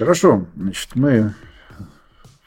Хорошо, значит, мы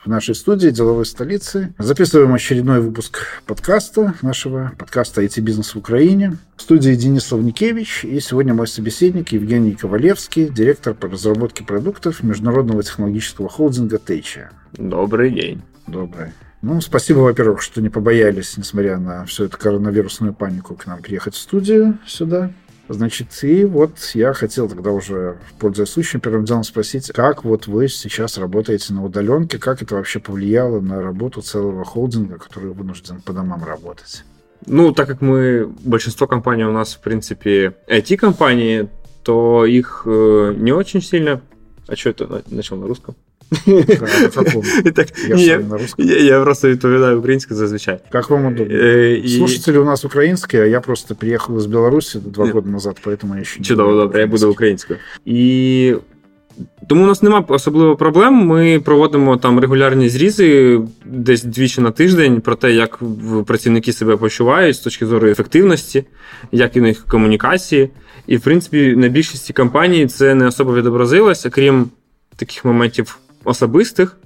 в нашей студии деловой столицы. Записываем очередной выпуск подкаста, нашего подкаста «IT-бизнес в Украине». В студии Денис Лавникевич, и сегодня мой собеседник Евгений Ковалевский, директор по разработке продуктов международного технологического холдинга «Тейча». Добрый день. Добрый. Ну, спасибо, во-первых, что не побоялись, несмотря на всю эту коронавирусную панику, к нам приехать в студию сюда. Значит, и вот я хотел тогда уже, пользуясь случаем, первым делом спросить, как вот вы сейчас работаете на удаленке, как это вообще повлияло на работу целого холдинга, который вынужден по домам работать? Ну, так как мы, большинство компаний у нас, в принципе, IT-компании, то их э, не очень сильно... А что это начал на русском? Я просто відповідаю українською зазвичай. Как вам удобно? Слушатели у нас українські, а я просто приїхав з Білорусі два роки назад, поэтому я ще не Чудово, добре, я буду українською. І тому у нас немає особливо проблем. Ми проводимо там регулярні зрізи десь двічі на тиждень про те, як працівники себе почувають з точки зору ефективності, як і них комунікації. І, в принципі, на більшості компаній це не особо відобразилося, крім таких моментів особистих,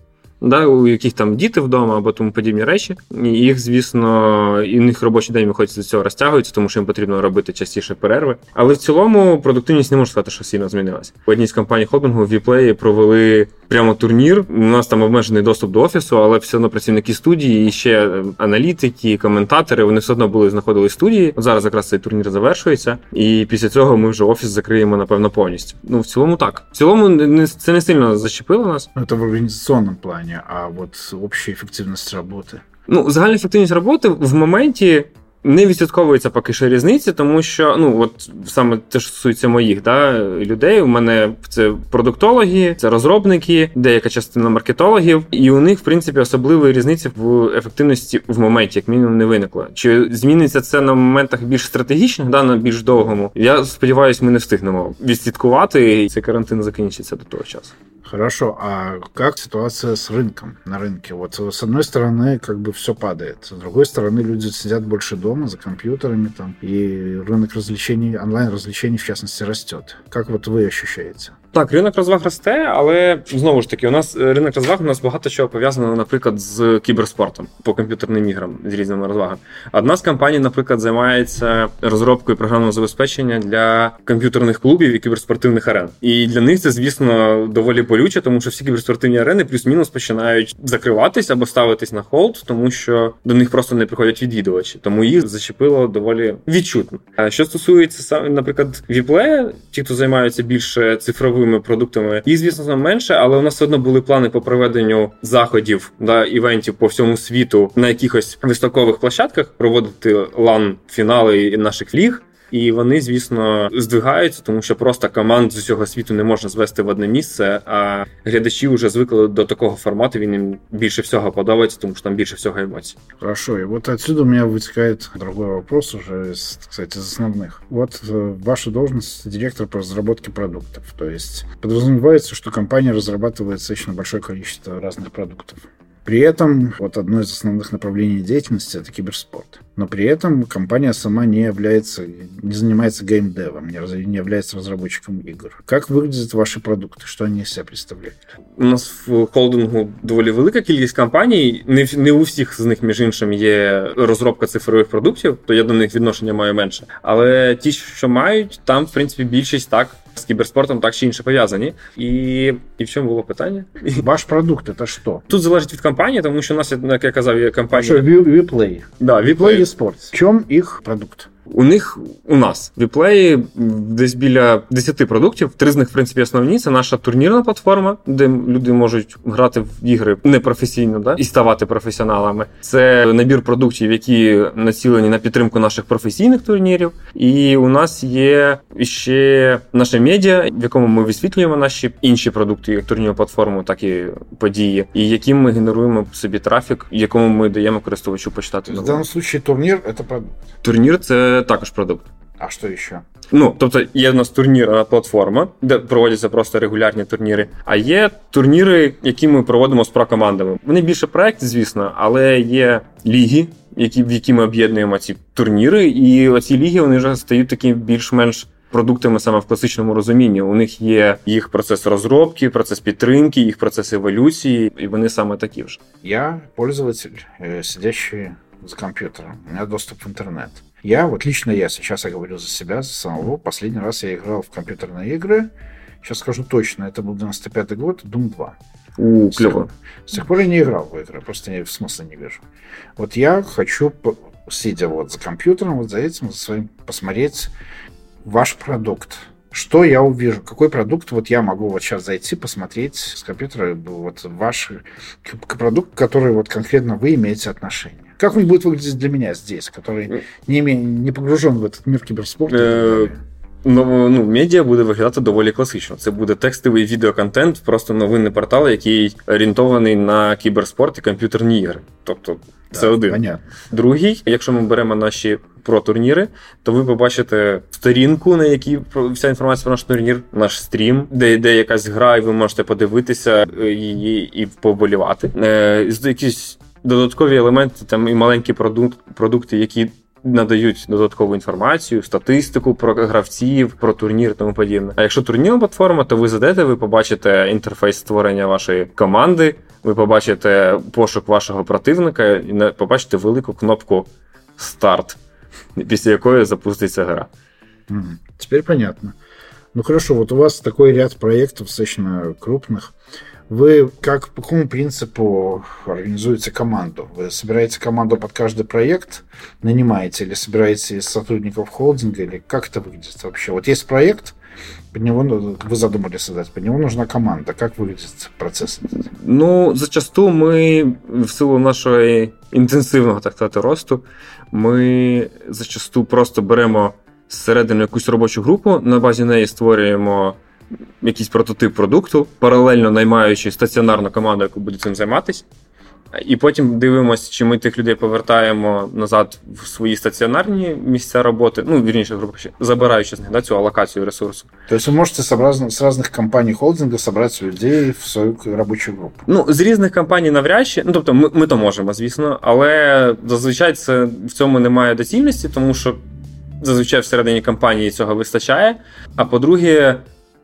да, у яких там діти вдома або тому подібні речі. І їх, звісно, і них робочий день виходить до цього розтягується, тому що їм потрібно робити частіше перерви. Але в цілому продуктивність не можу сказати, що сильно змінилася. В одній з компаній холдингу Віплеї провели прямо турнір. У нас там обмежений доступ до офісу, але все одно працівники студії, і ще аналітики, коментатори. Вони все одно були знаходили в студії. От зараз якраз цей турнір завершується, і після цього ми вже офіс закриємо напевно повністю. Ну в цілому так. В цілому не це не сильно зачепило нас. Це в організаційному плані, а от обща ефективність роботи. Ну, загальна ефективність роботи в моменті не відслідковується поки що різниці, тому що ну от саме те що стосується моїх да, людей. У мене це продуктологи, це розробники, деяка частина маркетологів, і у них в принципі особливої різниці в ефективності в моменті, як мінімум, не виникло. Чи зміниться це на моментах більш стратегічних, да на більш довгому? Я сподіваюся, ми не встигнемо відслідкувати, і цей карантин закінчиться до того часу. Хорошо, а как ситуация с рынком на рынке? Вот с одной стороны, как бы все падает, с другой стороны, люди сидят больше дома за компьютерами там, и рынок развлечений, онлайн-развлечений в частности растет. Как вот вы ощущаете? Так, ринок розваг росте, але знову ж таки, у нас е, ринок розваг у нас багато чого пов'язано, наприклад, з кіберспортом по комп'ютерним іграм з різними розвагами. Одна з компаній, наприклад, займається розробкою програмного забезпечення для комп'ютерних клубів і кіберспортивних арен. І для них це, звісно, доволі болюче, тому що всі кіберспортивні арени плюс-мінус починають закриватись або ставитись на hold, тому що до них просто не приходять відвідувачі. Тому їх зачепило доволі відчутно. А що стосується наприклад, віплея, ті, хто займаються більше цифровим новими продуктами. Їх, звісно, менше, але у нас все одно були плани по проведенню заходів да івентів по всьому світу на якихось виставкових площадках проводити лан фінали наших ліг. І вони, звісно, здвигаються, тому що просто команд з усього світу не можна звести в одне місце. А глядачі вже звикли до такого формату. Він їм більше всього подобається, тому що там більше всього емоцій. Хорошо, и вот отсюда у меня вытекает другой вопрос уже, из, кстати, из основных. Вот э, ваша должность директор по разработке продуктов. То есть подразумевается, что компания разрабатывает достаточно большое количество разных продуктов. При этом вот одно из основных направлений деятельности – это киберспорт. Но при этом компания сама не является, не занимается геймдевом, не, не является разработчиком игр. Как выглядят ваши продукты? Что они из себя представляют? У нас в холдингу доволі велика кількість компаній. Не, не у всіх з них, між іншим, є розробка цифрових продуктів, то я до них відношення маю менше. Але ті, що мають, там, в принципі, більшість так з кіберспортом так чи інше пов'язані. І і в чому було питання? Ваш продукт це що? Тут залежить від компанії, тому що у нас, як я казав, є компанія. Що, Віплей. Да, Віплей Esports. В чем их продукт? У них у нас в WePlay ї десь біля 10 продуктів. Три з них, в принципі, основні. Це наша турнірна платформа, де люди можуть грати в ігри непрофесійно да? і ставати професіоналами. Це набір продуктів, які націлені на підтримку наших професійних турнірів. І у нас є ще наше медіа, в якому ми висвітлюємо наші інші продукти, як турнірну платформу, так і події, і яким ми генеруємо собі трафік, якому ми даємо користувачу почитати. В даному випадку турнір це продукт. Турнір це також продукт. А що ще? Ну, тобто є в нас турнірна платформа, де проводяться просто регулярні турніри. А є турніри, які ми проводимо з прокомандами. Вони більше проекти, звісно, але є ліги, які, в які ми об'єднуємо ці турніри, і оці ліги вони вже стають такі більш-менш продуктами саме в класичному розумінні. У них є їх процес розробки, процес підтримки, їх процес еволюції, і вони саме такі ж. Я пользователь, э, сидящий за компьютером. У меня доступ в интернет. Я, вот лично я, сейчас я говорю за себя, за самого, последний раз я играл в компьютерные игры, сейчас скажу точно, это был 95-й год, Doom 2. У, клево. С тех пор я не играл в игры, просто я в смысла не вижу. Вот я хочу, сидя вот за компьютером, вот за этим, за своим, посмотреть ваш продукт. Что я увижу? Какой продукт вот я могу вот сейчас зайти, посмотреть с компьютера вот ваш продукт, который вот конкретно вы имеете отношение? Как он будет выглядеть для меня здесь, который не, име, не погружен в этот мир киберспорта? Е, ну, ну, медіа буде виглядати доволі класично. Це буде текстовий відеоконтент, просто новинний портал, який орієнтований на кіберспорт і комп'ютерні ігри. Тобто, це Да, один. Понятно. Другий, якщо ми беремо наші про-турніри, то ви побачите сторінку, на якій про- вся інформація про наш турнір, наш стрім, де йде якась гра, і ви можете подивитися е, її і поболівати. Е, з- якісь додаткові елементи, там і маленькі продукт, продукти, які. Надають додаткову інформацію, статистику про гравців, про турнір тому подібне. А якщо турнірна платформа, то ви зайдете, ви побачите інтерфейс створення вашої команди, ви побачите пошук вашого противника і побачите велику кнопку старт, після якої запуститься гра. Теперь понятно. Ну хорошо, вот у вас такой ряд проектов достаточно крупных. Вы как по какому принципу организуете команду? Вы собираете команду под каждый проект, нанимаете или собираете из сотрудников холдинга, или как это выглядит вообще? Вот есть проект, под него ну, вы задумали создать, под него нужна команда. Как выглядит процесс этот? Ну, зачасту ми, в силу нашого інтенсивного так сказати, росту, ми зачасту просто беремо зсередини якусь робочу групу, на базі неї створюємо якийсь прототип продукту, паралельно наймаючи стаціонарну команду, яку буде цим займатися. І потім дивимося, чи ми тих людей повертаємо назад в свої стаціонарні місця роботи, ну, вірніше, грубо кажучи, забираючи з них да, цю алокацію ресурсу. То есть вы можете с, разных- с разных компаний холдинга собрать людей в свою к- рабочую группу. Ну, з різних компаній навряд чи. Ну, тобто, ми, ми то можемо, звісно, але зазвичай це в цьому немає доцільності, тому що зазвичай всередині компанії цього вистачає. А по-друге,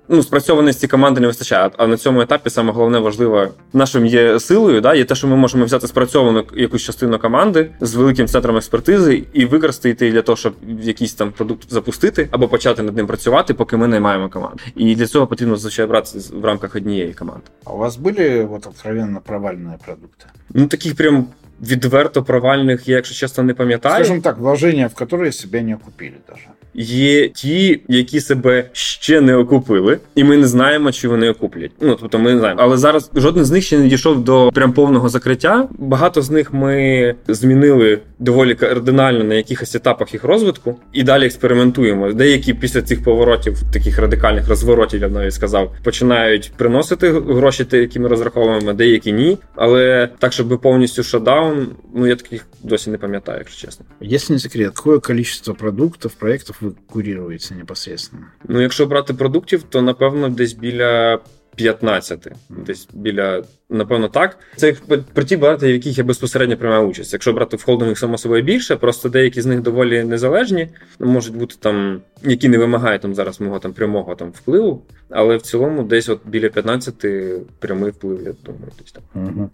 ну, спрацьованості команди не вистачає. А на цьому етапі саме головне важливо, нашим є силою, да, є те, що ми можемо взяти спрацьовану якусь частину команди з великим центром експертизи і використати її для того, щоб якийсь там продукт запустити або почати над ним працювати, поки ми наймаємо команду. І для цього потрібно зазвичай брати в рамках однієї команди. А у вас были вот откровенно провальные продукты? Ну, таких прям відверто провальних, я, якщо чесно, не пам'ятаю. Скажем так, вложения, в которые себя не окупили даже. Є ті, які себе ще не окупили, і ми не знаємо, чи вони окуплять. Ну тобто, ми не знаємо. Але зараз жоден з них ще не дійшов до прям повного закриття. Багато з них ми змінили доволі кардинально на якихось етапах їх розвитку і далі експериментуємо. Деякі після цих поворотів, таких радикальних розворотів, я б навіть сказав, починають приносити гроші, які ми розраховуємо, деякі ні. Але так, щоб повністю шатдаун, ну я таких досі не пам'ятаю, якщо чесно. Если не секрет, какое количество продуктов, проектов курируете непосредственно? Ну, якщо брати продуктів, то напевно десь біля 15. Десь біля, напевно, так. Це про ті брати, в яких я безпосередньо приймаю участь. Якщо брати в холдингах, само собою більше, просто деякі з них доволі незалежні. Можуть бути там, які не вимагають там зараз мого там прямого там впливу. Але в цілому десь от біля 15 прямий вплив, я думаю, десь там. Мгм.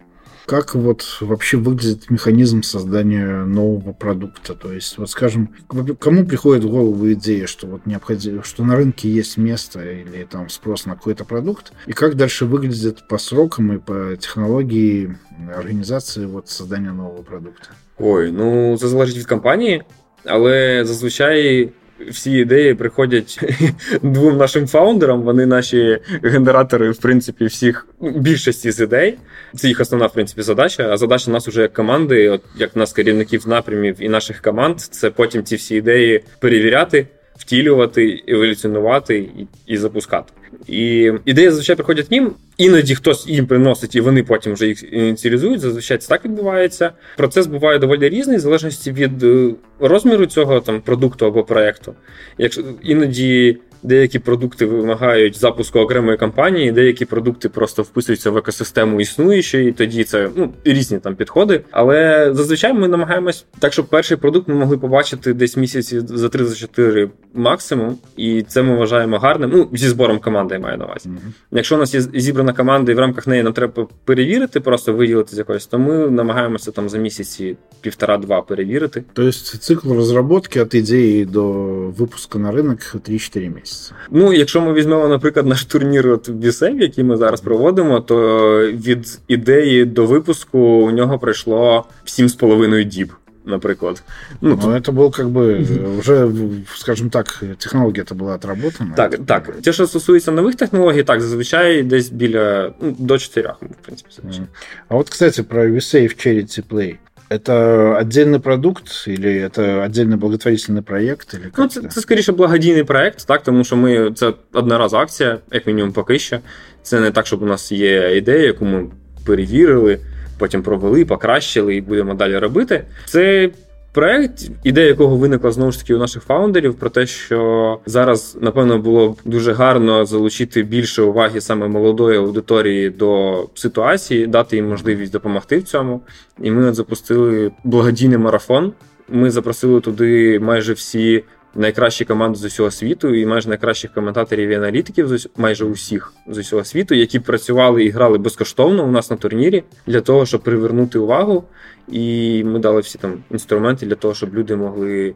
Как вот вообще выглядит механизм создания нового продукта? То есть, вот скажем, к- кому приходит в голову идея, что вот необходимо, что на рынке есть место или там спрос на какой-то продукт, и как дальше выглядит по срокам и по технологии организации вот создания нового продукта? Ой, ну це залежить від компанії, але зазвичай всі ідеї приходять двом нашим фаундерам. Вони наші генератори, в принципі, всіх ну, більшості з ідей. Це їх основна, в принципі, задача. А задача нас уже як команди, от як нас керівників напрямів і наших команд, це потім ці всі ідеї перевіряти. Втілювати, еволюціонувати і, і запускати. І ідеї зазвичай приходять ним. Іноді хтось їм приносить, і вони потім вже їх ініціалізують. Зазвичай це так відбувається. Процес буває доволі різний, в залежності від е, розміру цього там продукту або проекту. Якщо іноді Деякі продукти вимагають запуску окремої кампанії, деякі продукти просто вписуються в екосистему існуючої, і тоді це ну, різні там підходи. Але зазвичай ми намагаємось так, щоб перший продукт ми могли побачити десь місяці за 3-4 максимум, і це ми вважаємо гарним. Ну, зі збором команди я маю на увазі. Mm-hmm. Якщо у нас є зібрана команда, і в рамках неї нам треба перевірити, просто виділити з якоїсь, то ми намагаємося там за місяці півтора-два перевірити. Тобто цикл розробки від ідеї до випуску на ринок 3-4 місяці Ну, якщо ми візьмемо, наприклад, наш турнір от Вісев, який ми зараз проводимо, то від ідеї до випуску у нього пройшло 7,5 діб наприклад. Ну, ну это был как бы вже, скажімо так, технологія то була отработана. Так, так. Те, що стосується нових технологій, так, зазвичай десь біля ну, до 4, в принципі, зазвичай. А от, кстати, про VSafe Charity Play. Это отдельный продукт или это отдельный благотворительний проєкт? Или ну, це, це скоріше благодійний проєкт, так, тому що ми це одноразова акція, як мінімум поки що. Це не так, щоб у нас є ідея, яку ми перевірили потім провели, покращили і будемо далі робити. Це проект, ідея якого виникла знову ж таки у наших фаундерів, про те, що зараз, напевно, було б дуже гарно залучити більше уваги саме молодої аудиторії до ситуації, дати їм можливість допомогти в цьому. І ми от запустили благодійний марафон. Ми запросили туди майже всі найкращі команди з усього світу і майже найкращих коментаторів і аналітиків з майже усіх з усього світу, які працювали і грали безкоштовно у нас на турнірі для того, щоб привернути увагу. І ми дали всі там інструменти для того, щоб люди могли е,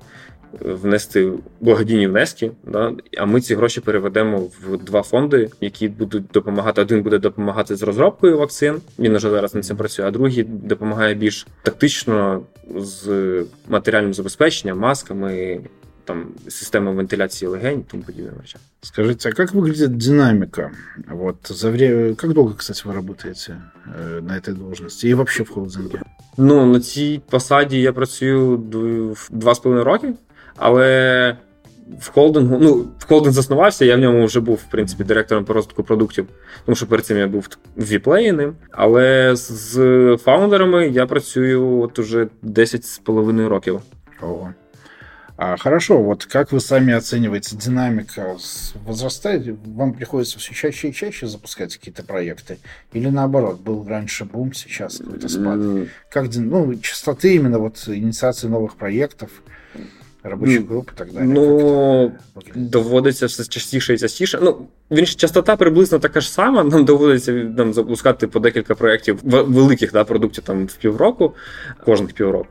внести благодійні внески. Да? А ми ці гроші переведемо в два фонди, які будуть допомагати. Один буде допомагати з розробкою вакцин. Він вже зараз над цим працює, а другий допомагає більш тактично з матеріальним забезпеченням, масками там система вентиляции легень и тому подобное. Скажите, а как выглядит динамика? Вот за время... Как долго, кстати, вы работаете э, на этой должности и вообще в холдинге? Ну, на цій посаді я працюю два з половиною роки, але в холдингу, ну, в холдинг заснувався, я в ньому вже був, в принципі, директором по розвитку продуктів, тому що перед цим я був в віплеї Але з фаундерами я працюю от уже 10 з половиною років. Ого. А, хорошо, вот как вы сами оцениваете динамика возрастает? Вам приходится все чаще и чаще запускать какие-то проекты? Или наоборот, был раньше бум, сейчас какой-то спад? Как, ну, частоты именно вот инициации новых проектов, робочих груп і так далі? Ну, доводиться все частіше і частіше. Ну, він частота приблизно така ж сама. Нам доводиться нам запускати по декілька проєктів великих да, продуктів там в півроку, кожних півроку.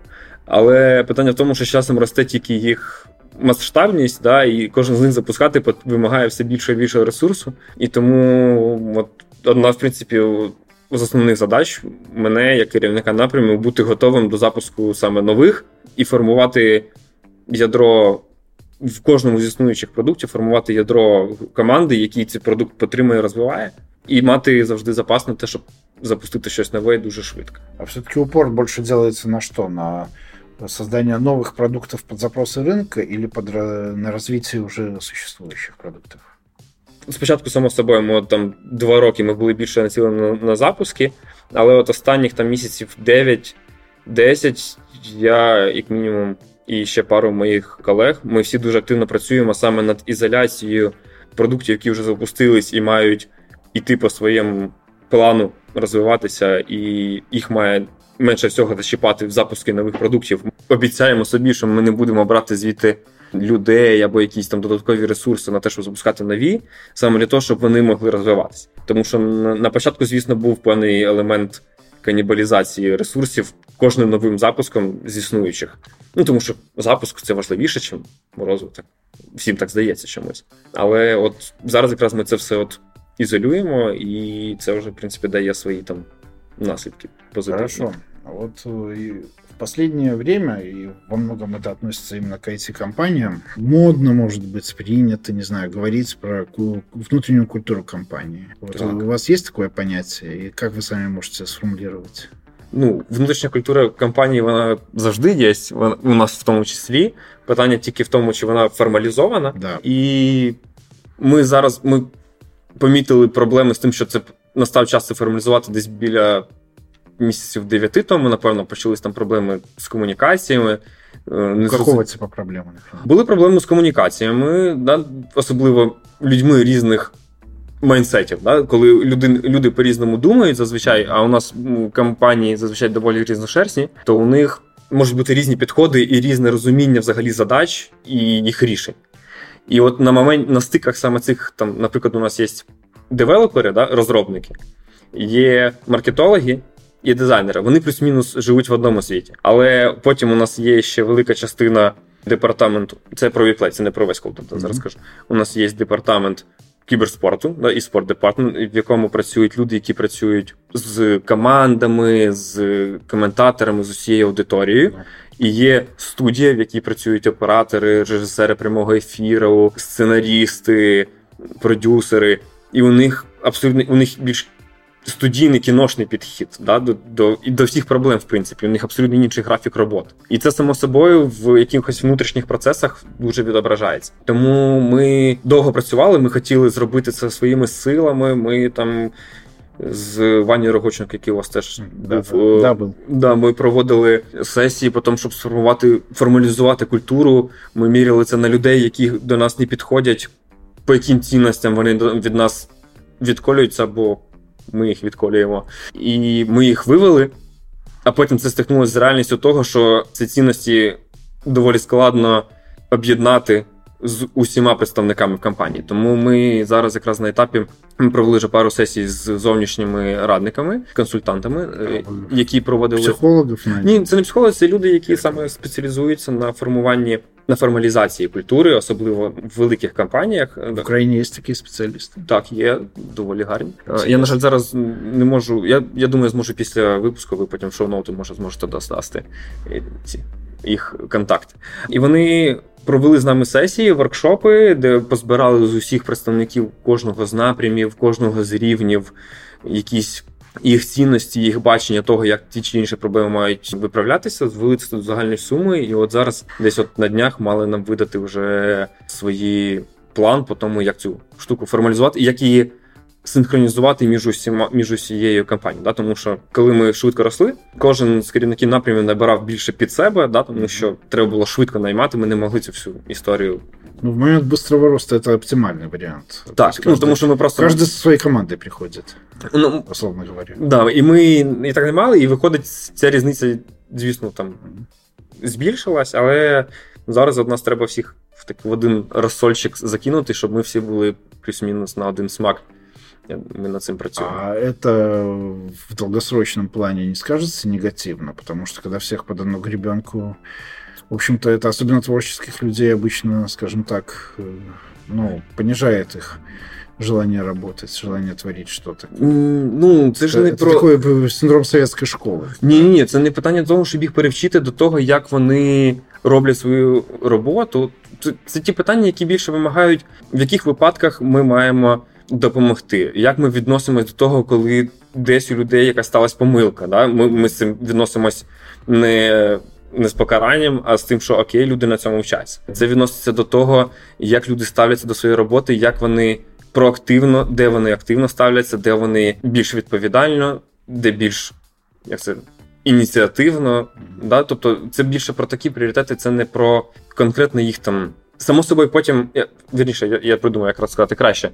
Але питання в тому, що з часом росте тільки їх масштабність, да, і кожен з них запускати вимагає все більше і більше ресурсу. І тому от одна, в принципі, з основних задач мене, як керівника напряму, бути готовим до запуску саме нових і формувати ядро. В кожному з існуючих продуктів формувати ядро команди, який цей продукт потримує і розвиває, і мати завжди запас на те, щоб запустити щось нове дуже швидко. А все-таки упор більше робиться на що? На создание новых продуктов под запросы рынка или под, на развитие уже существующих продуктов? Спочатку, само собою, ми там два роки ми були більше націлені на, на запуски, але от останніх там місяців 9-10 я, як мінімум, і ще пару моїх колег, ми всі дуже активно працюємо саме над ізоляцією продуктів, які вже запустились і мають іти по своєму плану розвиватися, і їх має менше всього зачіпати в запуски нових продуктів. Обіцяємо собі, що ми не будемо брати звідти людей або якісь там додаткові ресурси на те, щоб запускати нові, саме для того, щоб вони могли розвиватися. Тому що на початку, звісно, був певний елемент канібалізації ресурсів кожним новим запуском з існуючих. Ну тому що запуск це важливіше, ніж розвиток. Всім так здається чомусь. Але от зараз якраз ми це все от ізолюємо, і це вже в принципі дає свої там наслідки позитивні. Хорошо. А вот э, в последнее время, и во многом это относится именно к IT-компаниям, модно, может быть, принято, не знаю, говорить про внутреннюю культуру компании. Вот у вас есть такое понятие, и как вы сами можете сформулировать? Ну, внутрішня культура компанії вона завжди є. Вона, у нас в тому числі. Питання тільки в тому, чи вона формалізована. Да. І ми зараз ми помітили проблеми з тим, що це настав час це формалізувати десь біля місяців 9 тому, напевно, почались там проблеми з комунікаціями. не Какого типу проблеми? Були проблеми з комунікаціями, да, особливо людьми різних майнсетів. Да? Коли люди люди по-різному думають зазвичай, а у нас компанії зазвичай доволі різношерстні, то у них можуть бути різні підходи і різне розуміння взагалі задач і їх рішень. І от на момент на стиках саме цих, там, наприклад, у нас є девелопери, да, розробники, є маркетологи. І дизайнери, вони плюс-мінус живуть в одному світі. Але потім у нас є ще велика частина департаменту. Це про віплей, це не про весь контент, mm-hmm. зараз кажу. У нас є департамент кіберспорту, да, і спорт департамент, в якому працюють люди, які працюють з командами, з коментаторами, з усією аудиторією. І є студія, в якій працюють оператори, режисери прямого ефіру, сценарісти, продюсери. І у них абсолютно у них більш студійний кіношний підхід да, до до, і до всіх проблем, в принципі. У них абсолютно інший графік роботи. І це само собою в якихось внутрішніх процесах дуже відображається. Тому ми довго працювали, ми хотіли зробити це своїми силами. Ми там. З Вані Рогоченко, який у вас теж да, був, да, був. Да, ми проводили сесії, потім, щоб сформувати, формалізувати культуру. Ми міряли це на людей, які до нас не підходять, по яким цінностям вони від нас відколюються, бо ми їх відколюємо. І ми їх вивели, а потім це стикнулося з реальністю того, що ці цінності доволі складно об'єднати з усіма представниками в компанії. Тому ми зараз якраз на етапі ми провели вже пару сесій з зовнішніми радниками, консультантами, е, які проводили психологів. Ні, це не психологи, це люди, які саме спеціалізуються на формуванні. На формалізації культури, особливо в великих компаніях. В Україні є такі спеціалісти? Так, є доволі гарні. Це я, на жаль, зараз не можу. Я я думаю, зможу після випуску, ви потім шоу-ноути може зможете достати ці їх контакти. І вони провели з нами сесії, воркшопи, де позбирали з усіх представників кожного з напрямів, кожного з рівнів, якісь. Їх цінності, їх бачення того, як ті чи інші проблеми мають виправлятися, звели це до загальної суми. І от зараз, десь от на днях, мали нам видати вже свої план по тому, як цю штуку формалізувати, і як її синхронізувати між усіма між усією компанією. Да? Тому що коли ми швидко росли, кожен з керівників напрямів набирав більше під себе, да? тому що треба було швидко наймати. Ми не могли цю всю історію. Ну, в момент быстрого роста это оптимальный вариант. Так, каждый, ну, тому що ми просто... Каждый со своей командой приходит, ну, условно говоря. Да, і ми і так не мали, і виходить, ця різниця, звісно, там збільшилась, але зараз от нас треба всіх в такий в один розсольчик закинути, щоб ми всі були плюс-мінус на один смак. Мы над этим працюємо. А это в долгосрочном плане не скажется негативно, потому что когда всех под одну гребенку, в общем-то, это особенно творческих людей обычно, скажем так, э, ну, понижает их желание работать, желание творить что-то. Ну, це ж не про такий синдром совєтської школи. Ні, ні, це не питання того, щоб їх перевчити до того, як вони роблять свою роботу. Це, це ті питання, які більше вимагають, в яких випадках ми маємо допомогти. Як ми відносимось до того, коли десь у людей якась сталася помилка? Да? Ми ми з цим відносимось не не з покаранням, а з тим, що окей, люди на цьому вчаться. Це відноситься до того, як люди ставляться до своєї роботи, як вони проактивно, де вони активно ставляться, де вони більш відповідально, де більш як це. Ініціативно, да, тобто це більше про такі пріоритети, це не про конкретно їх там. Само собою, потім я вірніше, я я придумаю, як сказати краще.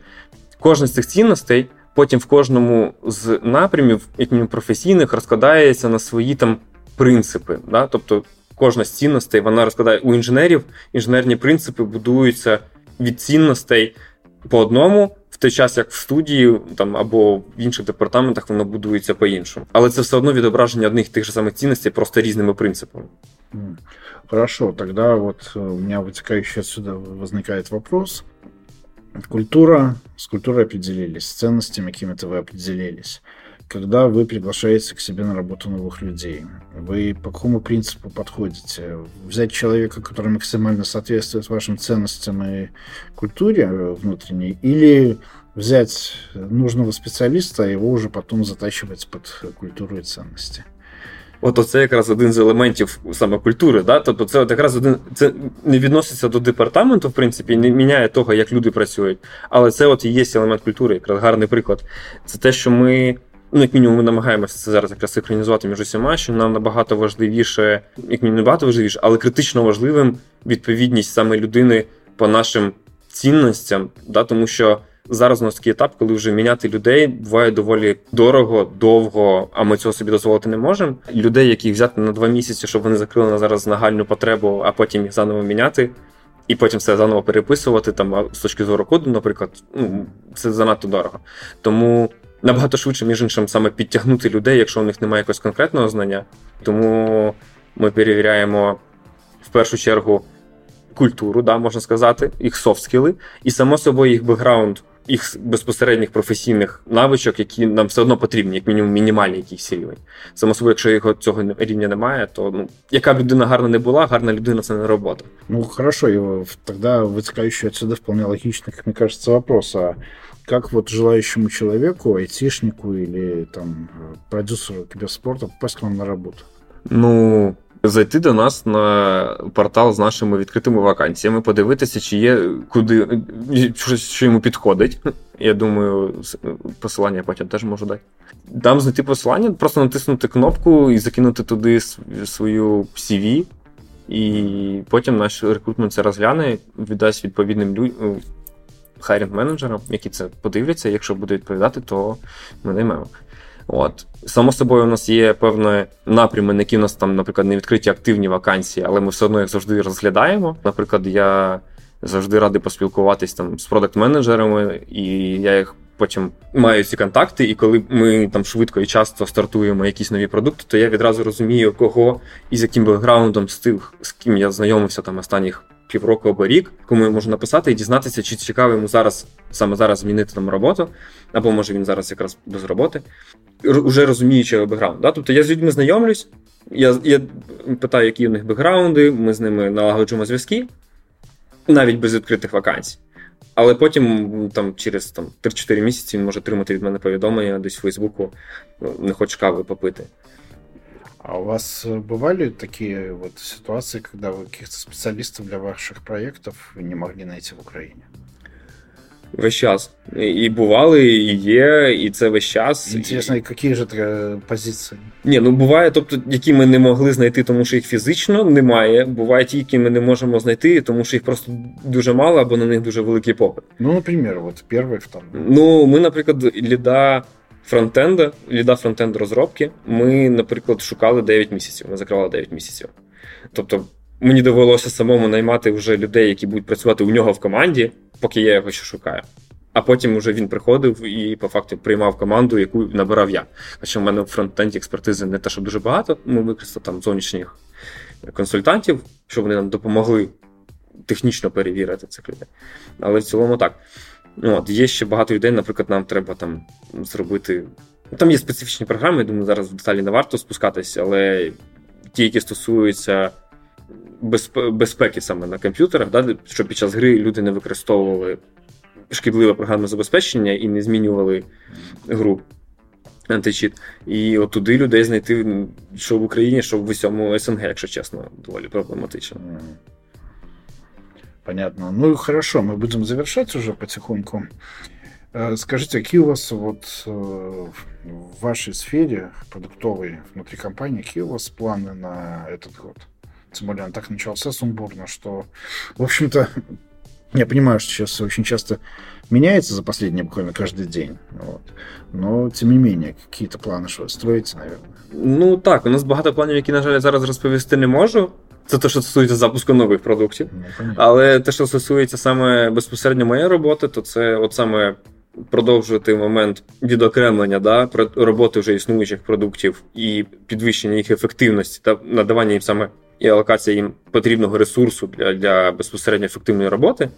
Кожна з цих цінностей потім в кожному з напрямів, як мінімум професійних, розкладається на свої там принципи. Да? Тобто кожна з цінностей вона розкладає у інженерів, інженерні принципи будуються від цінностей по одному, в той час, як в студії там або в інших департаментах воно будується по-іншому. Але це все одно відображення одних тих же самих цінностей, просто різними принципами. Хорошо, тогда вот у меня вытекающий отсюда возникает вопрос. Культура, с культурой определились, с ценностями какими-то вы определились. Когда вы приглашаете к себе на работу новых людей, вы по какому принципу подходите? Взять человека, который максимально соответствует вашим ценностям и культуре внутренней, или взять нужного специалиста, и его уже потом затачивать под культуру и ценности? От оце якраз один з елементів саме культури. Да? Тобто це от якраз один це не відноситься до департаменту, в принципі, не міняє того, як люди працюють. Але це от і є елемент культури, якраз гарний приклад. Це те, що ми Ну, як мінімум, ми намагаємося це зараз якраз синхронізувати між усіма, що нам набагато важливіше, як мінімум, набагато важливіше, але критично важливим відповідність саме людини по нашим цінностям, да, тому що зараз у нас такий етап, коли вже міняти людей буває доволі дорого, довго, а ми цього собі дозволити не можемо. Людей, яких взяти на два місяці, щоб вони закрили на зараз нагальну потребу, а потім їх заново міняти. І потім все заново переписувати там з точки зору коду, наприклад, ну це занадто дорого. Тому набагато швидше, між іншим, саме підтягнути людей, якщо у них немає якогось конкретного знання. Тому ми перевіряємо в першу чергу культуру, да, можна сказати, їх софт-скіли, і само собою їх бекграунд, їх безпосередніх професійних навичок, які нам все одно потрібні, як мінімум мінімальний якийсь рівень. Само собою, якщо його цього рівня немає, то ну яка б людина гарна не була, гарна людина це не робота. Ну хорошо, и тогда вытекающий отсюда вполне логичный, как мне кажется, вопрос. А как вот желающему человеку, айтишнику или там продюсеру киберспорта попасть к вам на работу? Ну, зайти до нас на портал з нашими відкритими вакансіями, подивитися, чи є куди що йому підходить. Я думаю, посилання потім теж можу дати. Там знайти посилання, просто натиснути кнопку і закинути туди свою CV. І потім наш рекрутмент це розгляне, віддасть відповідним людям, хайрінг менеджерам, які це подивляться. Якщо буде відповідати, то ми наймемо. От. Само собою, у нас є певні напрями, на які у нас там, наприклад, не відкриті активні вакансії, але ми все одно їх завжди розглядаємо. Наприклад, я завжди радий поспілкуватись там з продакт-менеджерами, і я їх потім маю ці контакти. І коли ми там швидко і часто стартуємо якісь нові продукти, то я відразу розумію, кого і з яким бекграундом з тих, з ким я знайомився там останніх півроку або рік, кому я можу написати і дізнатися, чи цікаво йому зараз саме зараз змінити там роботу, або може він зараз якраз без роботи, уже розуміючи бекграунд. Да? Тобто я з людьми знайомлюсь, я я питаю, які у них бекграунди, ми з ними налагоджуємо зв'язки, навіть без відкритих вакансій. Але потім, там, через там, 3-4 місяці він може отримати від мене повідомлення десь в Фейсбуку, ну, не хоче кави попити. А у вас э, бывали такие вот ситуации, когда вы каких-то специалистов для ваших проектов не могли найти в Україні? Весь час. І бували, і є, і це весь час. Інтересно, і які ж це позиції? Ні, ну буває, тобто, які ми не могли знайти, тому що їх фізично немає. Буває ті, які ми не можемо знайти, тому що їх просто дуже мало, або на них дуже великий попит. Ну, наприклад, от перший там. Ну, ми, наприклад, ліда фронтенда, ліда фронтенд розробки, ми, наприклад, шукали 9 місяців. Ми закривали 9 місяців. Тобто, мені довелося самому наймати вже людей, які будуть працювати у нього в команді, поки я його ще шукаю. А потім вже він приходив і по факту приймав команду, яку набирав я. Хоча в мене в фронтенді експертизи не те, що дуже багато, ми використали там зовнішніх консультантів, щоб вони нам допомогли технічно перевірити цих людей. Але в цілому так. От, Є ще багато людей, наприклад, нам треба там зробити. Там є специфічні програми, я думаю, зараз в деталі не варто спускатись, але ті, які стосуються безпеки саме на комп'ютерах, да, щоб під час гри люди не використовували шкідливе програмне забезпечення і не змінювали гру античіт. І от туди людей знайти, що в Україні, що в усьому СНГ, якщо чесно, доволі проблематично. Понятно. Ну хорошо, мы будем завершать уже потихоньку. Э, скажите, какие у вас вот э, в вашей сфере продуктовой внутри компании, какие у вас планы на этот год? Тем более он так начался сумбурно, что, в общем-то, я понимаю, что сейчас очень часто меняется за последние буквально каждый день. Вот. Но, тем не менее, какие-то планы, що ви строїте, наверное? Ну так, у нас багато планів, які, на жаль, зараз розповісти не можу. Це те, що стосується запуску нових продуктів. Ну, Але те, що стосується саме безпосередньо моєї роботи, то це от саме продовжувати момент відокремлення да, роботи вже існуючих продуктів і підвищення їх ефективності та надавання їм саме і алокація їм потрібного ресурсу для, для безпосередньо ефективної роботи.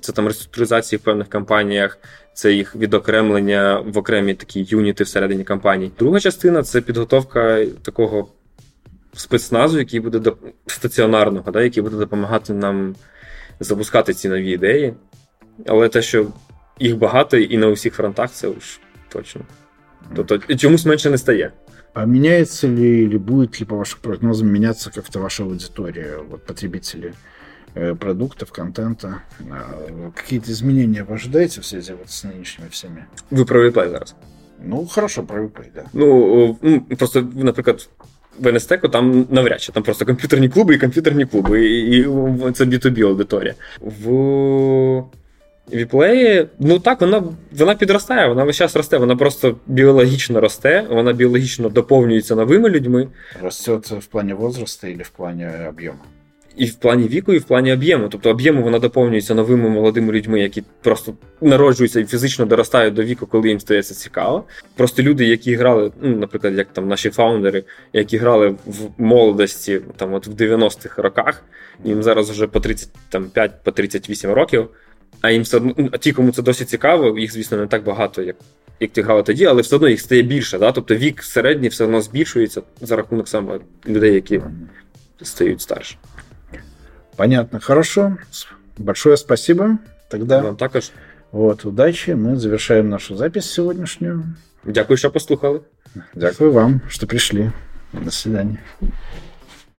Це там реструктуризації в певних компаніях, це їх відокремлення в окремі такі юніти всередині компаній. Друга частина це підготовка такого спецназу, який буде до стаціонарного, да, який буде допомагати нам запускати ці нові ідеї. Але те, що їх багато і на усіх фронтах, це уж точно. Тобто чомусь менше не стає. А меняется ли или будет ли, по вашим прогнозам, меняться как-то ваша аудитория, вот потребители э, продуктов, контента? Какие-то изменения вы ожидаете в связи вот с нынешними всеми? Вы про реплай зараз. Ну, хорошо, привыкли, да. Ну, ну, просто, наприклад, в Енестеку там навряд чи там просто комп'ютерні клуби і комп'ютерні клуби, і, і це B2B аудиторія. В Віплеї, ну так, вона вона підростає, вона весь час росте, вона просто біологічно росте, вона біологічно доповнюється новими людьми. Росте це в плані возрасту і в плані об'єму? І в плані віку, і в плані об'єму. Тобто об'єму вона доповнюється новими молодими людьми, які просто народжуються і фізично доростають до віку, коли їм стається цікаво. Просто люди, які грали, ну, наприклад, як там наші фаундери, які грали в молодості, там от в 90-х роках, їм зараз вже по 35 по 38 років. А їм все одно, ті, кому це досить цікаво, їх, звісно, не так багато, як як ті грали тоді, але все одно їх стає більше. Да? Тобто вік середній все одно збільшується за рахунок саме людей, які стають старше. Понятно, хорошо. Большое спасибо. Тогда Вам також. Вот, удачи. Мы завершаем нашу запись сегодняшнюю. Дякую, що послухали. Дякую вам, что пришли. До свидания.